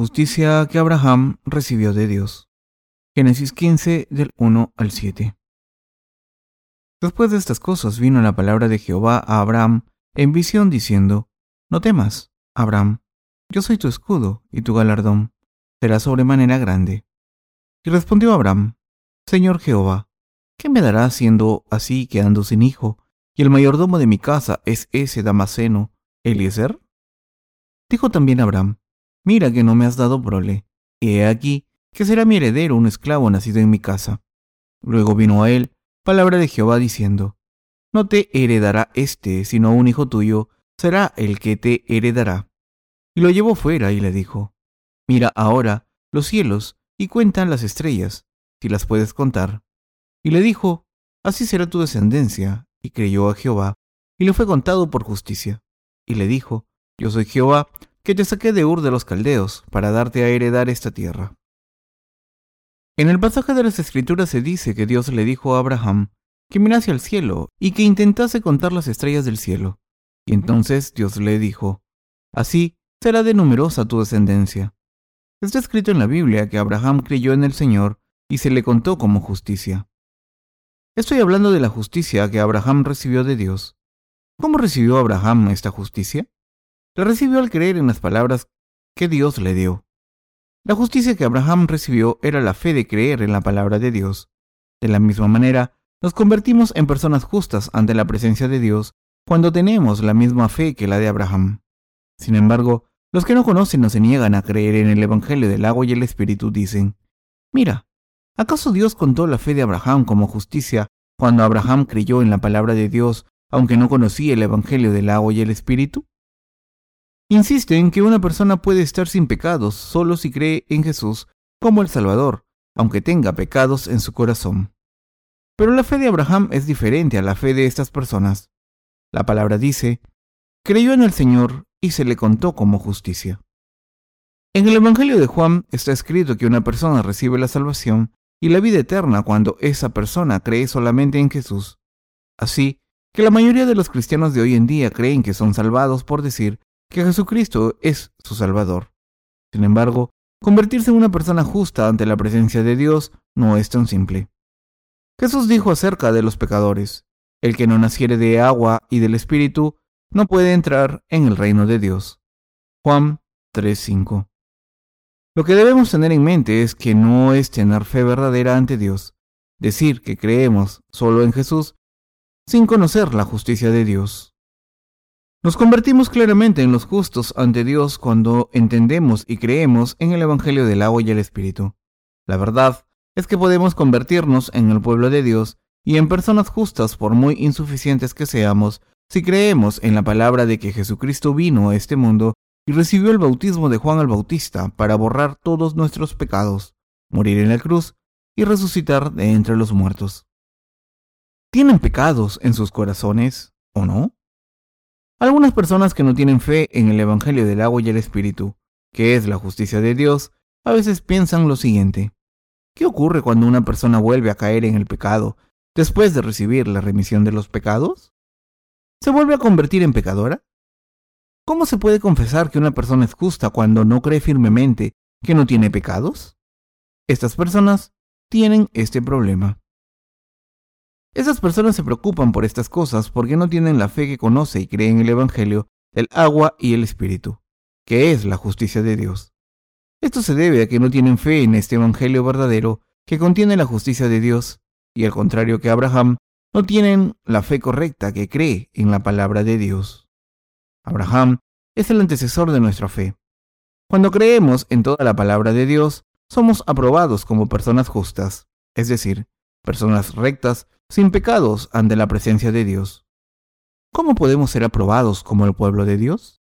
Justicia que Abraham recibió de Dios. Génesis 15 del 1 al 7. Después de estas cosas vino la palabra de Jehová a Abraham en visión diciendo, No temas, Abraham, yo soy tu escudo y tu galardón será sobremanera grande. Y respondió Abraham, Señor Jehová, ¿qué me dará siendo así quedando sin hijo, y el mayordomo de mi casa es ese Damaseno, Eliezer? Dijo también Abraham, Mira que no me has dado prole, he aquí que será mi heredero un esclavo nacido en mi casa. Luego vino a él palabra de Jehová diciendo, No te heredará éste, sino un hijo tuyo, será el que te heredará. Y lo llevó fuera y le dijo, Mira ahora los cielos y cuentan las estrellas, si las puedes contar. Y le dijo, Así será tu descendencia. Y creyó a Jehová, y le fue contado por justicia. Y le dijo, Yo soy Jehová, que te saqué de Ur de los Caldeos, para darte a heredar esta tierra. En el pasaje de las Escrituras se dice que Dios le dijo a Abraham que mirase al cielo y que intentase contar las estrellas del cielo. Y entonces Dios le dijo, Así será de numerosa tu descendencia. Está escrito en la Biblia que Abraham creyó en el Señor y se le contó como justicia. Estoy hablando de la justicia que Abraham recibió de Dios. ¿Cómo recibió Abraham esta justicia? Recibió al creer en las palabras que Dios le dio. La justicia que Abraham recibió era la fe de creer en la palabra de Dios. De la misma manera, nos convertimos en personas justas ante la presencia de Dios cuando tenemos la misma fe que la de Abraham. Sin embargo, los que no conocen o se niegan a creer en el Evangelio del agua y el Espíritu dicen, Mira, ¿acaso Dios contó la fe de Abraham como justicia cuando Abraham creyó en la palabra de Dios aunque no conocía el Evangelio del agua y el Espíritu? Insiste en que una persona puede estar sin pecados solo si cree en Jesús como el Salvador, aunque tenga pecados en su corazón. Pero la fe de Abraham es diferente a la fe de estas personas. La palabra dice, creyó en el Señor y se le contó como justicia. En el Evangelio de Juan está escrito que una persona recibe la salvación y la vida eterna cuando esa persona cree solamente en Jesús. Así que la mayoría de los cristianos de hoy en día creen que son salvados por decir que Jesucristo es su Salvador. Sin embargo, convertirse en una persona justa ante la presencia de Dios no es tan simple. Jesús dijo acerca de los pecadores, el que no naciere de agua y del Espíritu no puede entrar en el reino de Dios. Juan 3:5. Lo que debemos tener en mente es que no es tener fe verdadera ante Dios, decir que creemos solo en Jesús sin conocer la justicia de Dios. Nos convertimos claramente en los justos ante Dios cuando entendemos y creemos en el Evangelio del agua y el Espíritu. La verdad es que podemos convertirnos en el pueblo de Dios y en personas justas por muy insuficientes que seamos si creemos en la palabra de que Jesucristo vino a este mundo y recibió el bautismo de Juan el Bautista para borrar todos nuestros pecados, morir en la cruz y resucitar de entre los muertos. ¿Tienen pecados en sus corazones o no? Algunas personas que no tienen fe en el Evangelio del agua y el Espíritu, que es la justicia de Dios, a veces piensan lo siguiente. ¿Qué ocurre cuando una persona vuelve a caer en el pecado después de recibir la remisión de los pecados? ¿Se vuelve a convertir en pecadora? ¿Cómo se puede confesar que una persona es justa cuando no cree firmemente que no tiene pecados? Estas personas tienen este problema. Esas personas se preocupan por estas cosas porque no tienen la fe que conoce y cree en el Evangelio del agua y el Espíritu, que es la justicia de Dios. Esto se debe a que no tienen fe en este Evangelio verdadero que contiene la justicia de Dios, y al contrario que Abraham, no tienen la fe correcta que cree en la palabra de Dios. Abraham es el antecesor de nuestra fe. Cuando creemos en toda la palabra de Dios, somos aprobados como personas justas, es decir, personas rectas sin pecados ante la presencia de Dios. ¿Cómo podemos ser aprobados como el pueblo de Dios?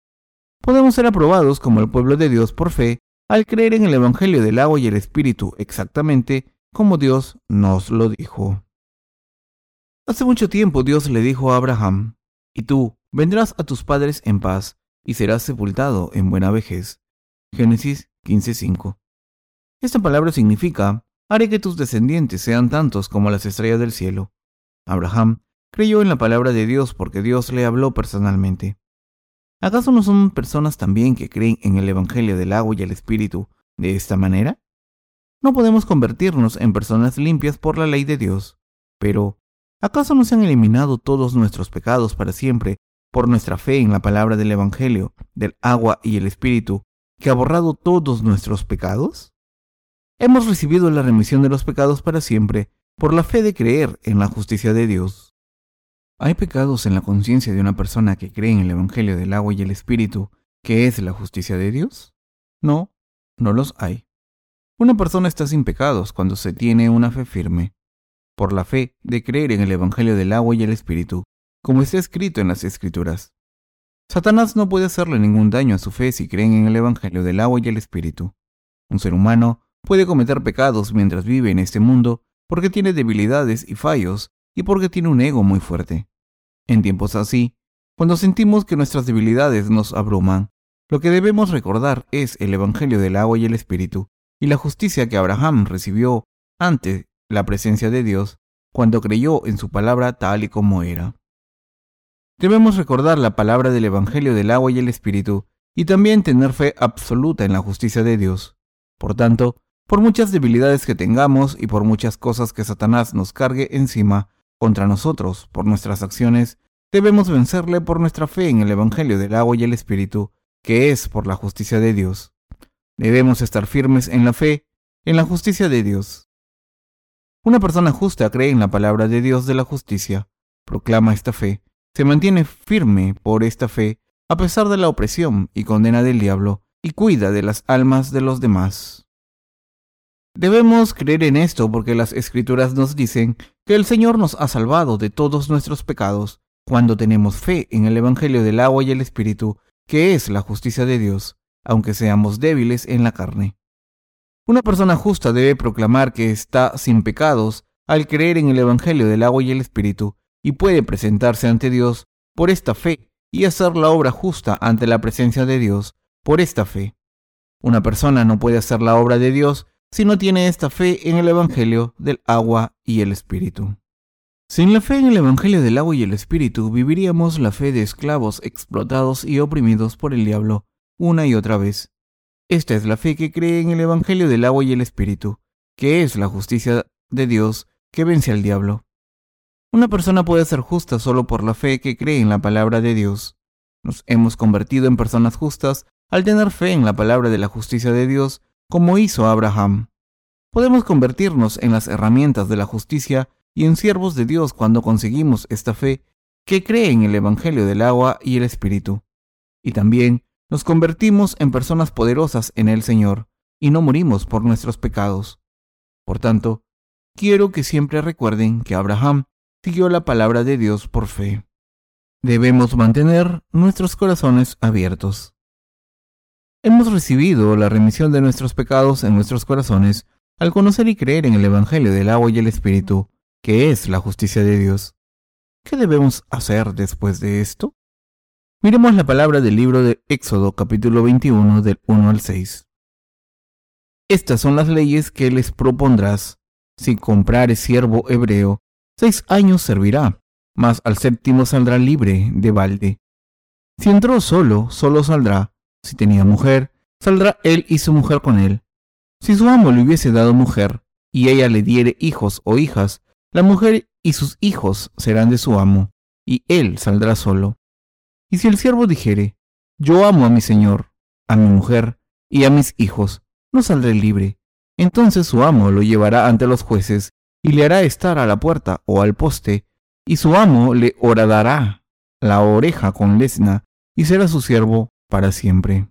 Podemos ser aprobados como el pueblo de Dios por fe al creer en el Evangelio del agua y el Espíritu exactamente como Dios nos lo dijo. Hace mucho tiempo Dios le dijo a Abraham, y tú vendrás a tus padres en paz y serás sepultado en buena vejez. Génesis 15:5. Esta palabra significa haré que tus descendientes sean tantos como las estrellas del cielo. Abraham creyó en la palabra de Dios porque Dios le habló personalmente. ¿Acaso no son personas también que creen en el Evangelio del agua y el Espíritu de esta manera? No podemos convertirnos en personas limpias por la ley de Dios, pero ¿acaso no se han eliminado todos nuestros pecados para siempre por nuestra fe en la palabra del Evangelio, del agua y el Espíritu, que ha borrado todos nuestros pecados? Hemos recibido la remisión de los pecados para siempre por la fe de creer en la justicia de Dios. ¿Hay pecados en la conciencia de una persona que cree en el Evangelio del agua y el Espíritu, que es la justicia de Dios? No, no los hay. Una persona está sin pecados cuando se tiene una fe firme, por la fe de creer en el Evangelio del agua y el Espíritu, como está escrito en las Escrituras. Satanás no puede hacerle ningún daño a su fe si creen en el Evangelio del agua y el Espíritu. Un ser humano puede cometer pecados mientras vive en este mundo porque tiene debilidades y fallos y porque tiene un ego muy fuerte. En tiempos así, cuando sentimos que nuestras debilidades nos abruman, lo que debemos recordar es el Evangelio del agua y el Espíritu, y la justicia que Abraham recibió ante la presencia de Dios cuando creyó en su palabra tal y como era. Debemos recordar la palabra del Evangelio del agua y el Espíritu, y también tener fe absoluta en la justicia de Dios. Por tanto, por muchas debilidades que tengamos y por muchas cosas que Satanás nos cargue encima, contra nosotros por nuestras acciones, debemos vencerle por nuestra fe en el Evangelio del agua y el Espíritu, que es por la justicia de Dios. Debemos estar firmes en la fe, en la justicia de Dios. Una persona justa cree en la palabra de Dios de la justicia, proclama esta fe, se mantiene firme por esta fe a pesar de la opresión y condena del diablo, y cuida de las almas de los demás. Debemos creer en esto porque las escrituras nos dicen que el Señor nos ha salvado de todos nuestros pecados cuando tenemos fe en el Evangelio del agua y el Espíritu, que es la justicia de Dios, aunque seamos débiles en la carne. Una persona justa debe proclamar que está sin pecados al creer en el Evangelio del agua y el Espíritu, y puede presentarse ante Dios por esta fe y hacer la obra justa ante la presencia de Dios por esta fe. Una persona no puede hacer la obra de Dios si no tiene esta fe en el Evangelio del agua y el Espíritu. Sin la fe en el Evangelio del agua y el Espíritu, viviríamos la fe de esclavos explotados y oprimidos por el diablo una y otra vez. Esta es la fe que cree en el Evangelio del agua y el Espíritu, que es la justicia de Dios que vence al diablo. Una persona puede ser justa solo por la fe que cree en la palabra de Dios. Nos hemos convertido en personas justas al tener fe en la palabra de la justicia de Dios como hizo Abraham. Podemos convertirnos en las herramientas de la justicia y en siervos de Dios cuando conseguimos esta fe que cree en el Evangelio del agua y el Espíritu. Y también nos convertimos en personas poderosas en el Señor y no morimos por nuestros pecados. Por tanto, quiero que siempre recuerden que Abraham siguió la palabra de Dios por fe. Debemos mantener nuestros corazones abiertos. Hemos recibido la remisión de nuestros pecados en nuestros corazones al conocer y creer en el Evangelio del agua y el Espíritu, que es la justicia de Dios. ¿Qué debemos hacer después de esto? Miremos la palabra del libro de Éxodo capítulo 21 del 1 al 6. Estas son las leyes que les propondrás. Si comprares siervo hebreo, seis años servirá, mas al séptimo saldrá libre de balde. Si entró solo, solo saldrá, si tenía mujer, saldrá él y su mujer con él. Si su amo le hubiese dado mujer, y ella le diere hijos o hijas, la mujer y sus hijos serán de su amo, y él saldrá solo. Y si el siervo dijere, yo amo a mi señor, a mi mujer y a mis hijos, no saldré libre. Entonces su amo lo llevará ante los jueces y le hará estar a la puerta o al poste, y su amo le horadará la oreja con lesna, y será su siervo para siempre.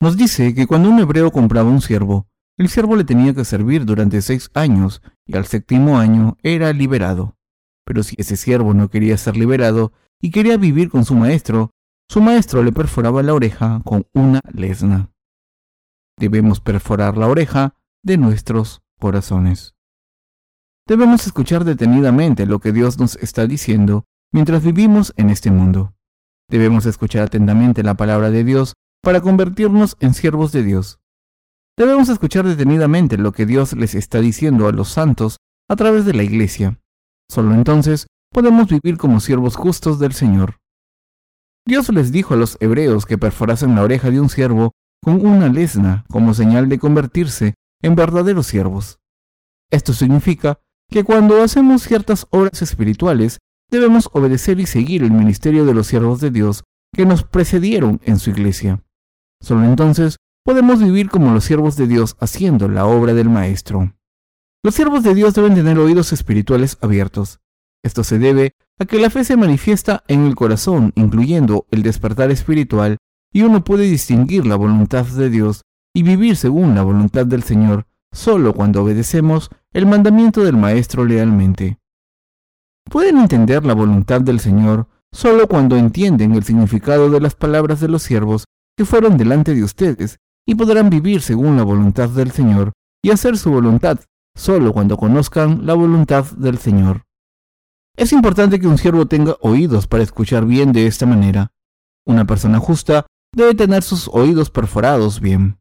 Nos dice que cuando un hebreo compraba un siervo, el siervo le tenía que servir durante seis años y al séptimo año era liberado. Pero si ese siervo no quería ser liberado y quería vivir con su maestro, su maestro le perforaba la oreja con una lesna. Debemos perforar la oreja de nuestros corazones. Debemos escuchar detenidamente lo que Dios nos está diciendo mientras vivimos en este mundo. Debemos escuchar atentamente la palabra de Dios para convertirnos en siervos de Dios. Debemos escuchar detenidamente lo que Dios les está diciendo a los santos a través de la iglesia. Solo entonces podemos vivir como siervos justos del Señor. Dios les dijo a los hebreos que perforasen la oreja de un siervo con una lesna como señal de convertirse en verdaderos siervos. Esto significa que cuando hacemos ciertas obras espirituales, debemos obedecer y seguir el ministerio de los siervos de Dios que nos precedieron en su iglesia. Solo entonces podemos vivir como los siervos de Dios haciendo la obra del Maestro. Los siervos de Dios deben tener oídos espirituales abiertos. Esto se debe a que la fe se manifiesta en el corazón, incluyendo el despertar espiritual, y uno puede distinguir la voluntad de Dios y vivir según la voluntad del Señor solo cuando obedecemos el mandamiento del Maestro lealmente. Pueden entender la voluntad del Señor solo cuando entienden el significado de las palabras de los siervos que fueron delante de ustedes y podrán vivir según la voluntad del Señor y hacer su voluntad solo cuando conozcan la voluntad del Señor. Es importante que un siervo tenga oídos para escuchar bien de esta manera. Una persona justa debe tener sus oídos perforados bien.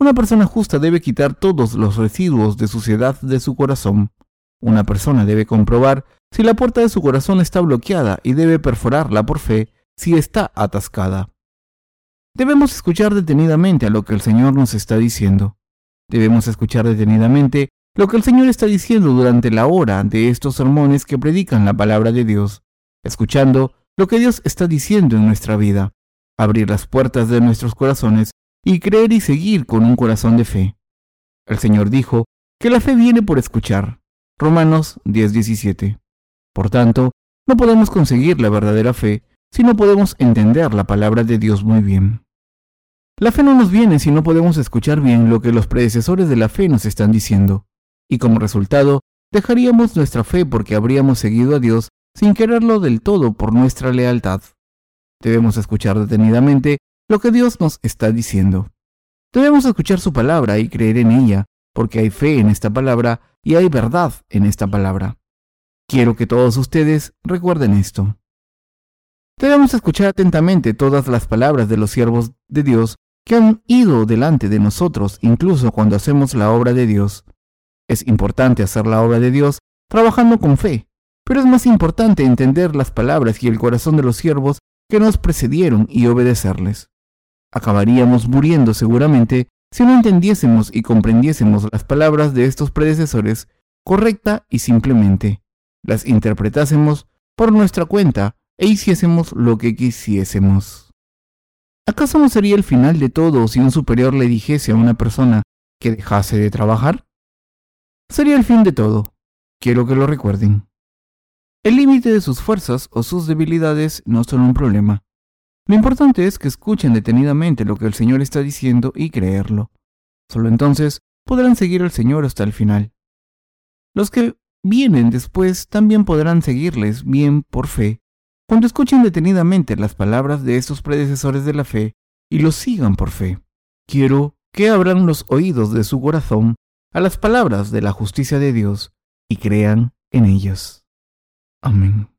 Una persona justa debe quitar todos los residuos de suciedad de su corazón. Una persona debe comprobar si la puerta de su corazón está bloqueada y debe perforarla por fe si está atascada. Debemos escuchar detenidamente a lo que el Señor nos está diciendo. Debemos escuchar detenidamente lo que el Señor está diciendo durante la hora de estos sermones que predican la palabra de Dios, escuchando lo que Dios está diciendo en nuestra vida, abrir las puertas de nuestros corazones y creer y seguir con un corazón de fe. El Señor dijo que la fe viene por escuchar. Romanos 10:17. Por tanto, no podemos conseguir la verdadera fe si no podemos entender la palabra de Dios muy bien. La fe no nos viene si no podemos escuchar bien lo que los predecesores de la fe nos están diciendo, y como resultado, dejaríamos nuestra fe porque habríamos seguido a Dios sin quererlo del todo por nuestra lealtad. Debemos escuchar detenidamente lo que Dios nos está diciendo. Debemos escuchar su palabra y creer en ella, porque hay fe en esta palabra y hay verdad en esta palabra. Quiero que todos ustedes recuerden esto. Debemos escuchar atentamente todas las palabras de los siervos de Dios que han ido delante de nosotros, incluso cuando hacemos la obra de Dios. Es importante hacer la obra de Dios trabajando con fe, pero es más importante entender las palabras y el corazón de los siervos que nos precedieron y obedecerles. Acabaríamos muriendo seguramente si no entendiésemos y comprendiésemos las palabras de estos predecesores correcta y simplemente, las interpretásemos por nuestra cuenta e hiciésemos lo que quisiésemos. ¿Acaso no sería el final de todo si un superior le dijese a una persona que dejase de trabajar? Sería el fin de todo. Quiero que lo recuerden. El límite de sus fuerzas o sus debilidades no son un problema. Lo importante es que escuchen detenidamente lo que el Señor está diciendo y creerlo. Solo entonces podrán seguir al Señor hasta el final. Los que vienen después también podrán seguirles bien por fe, cuando escuchen detenidamente las palabras de estos predecesores de la fe y los sigan por fe. Quiero que abran los oídos de su corazón a las palabras de la justicia de Dios y crean en ellas. Amén.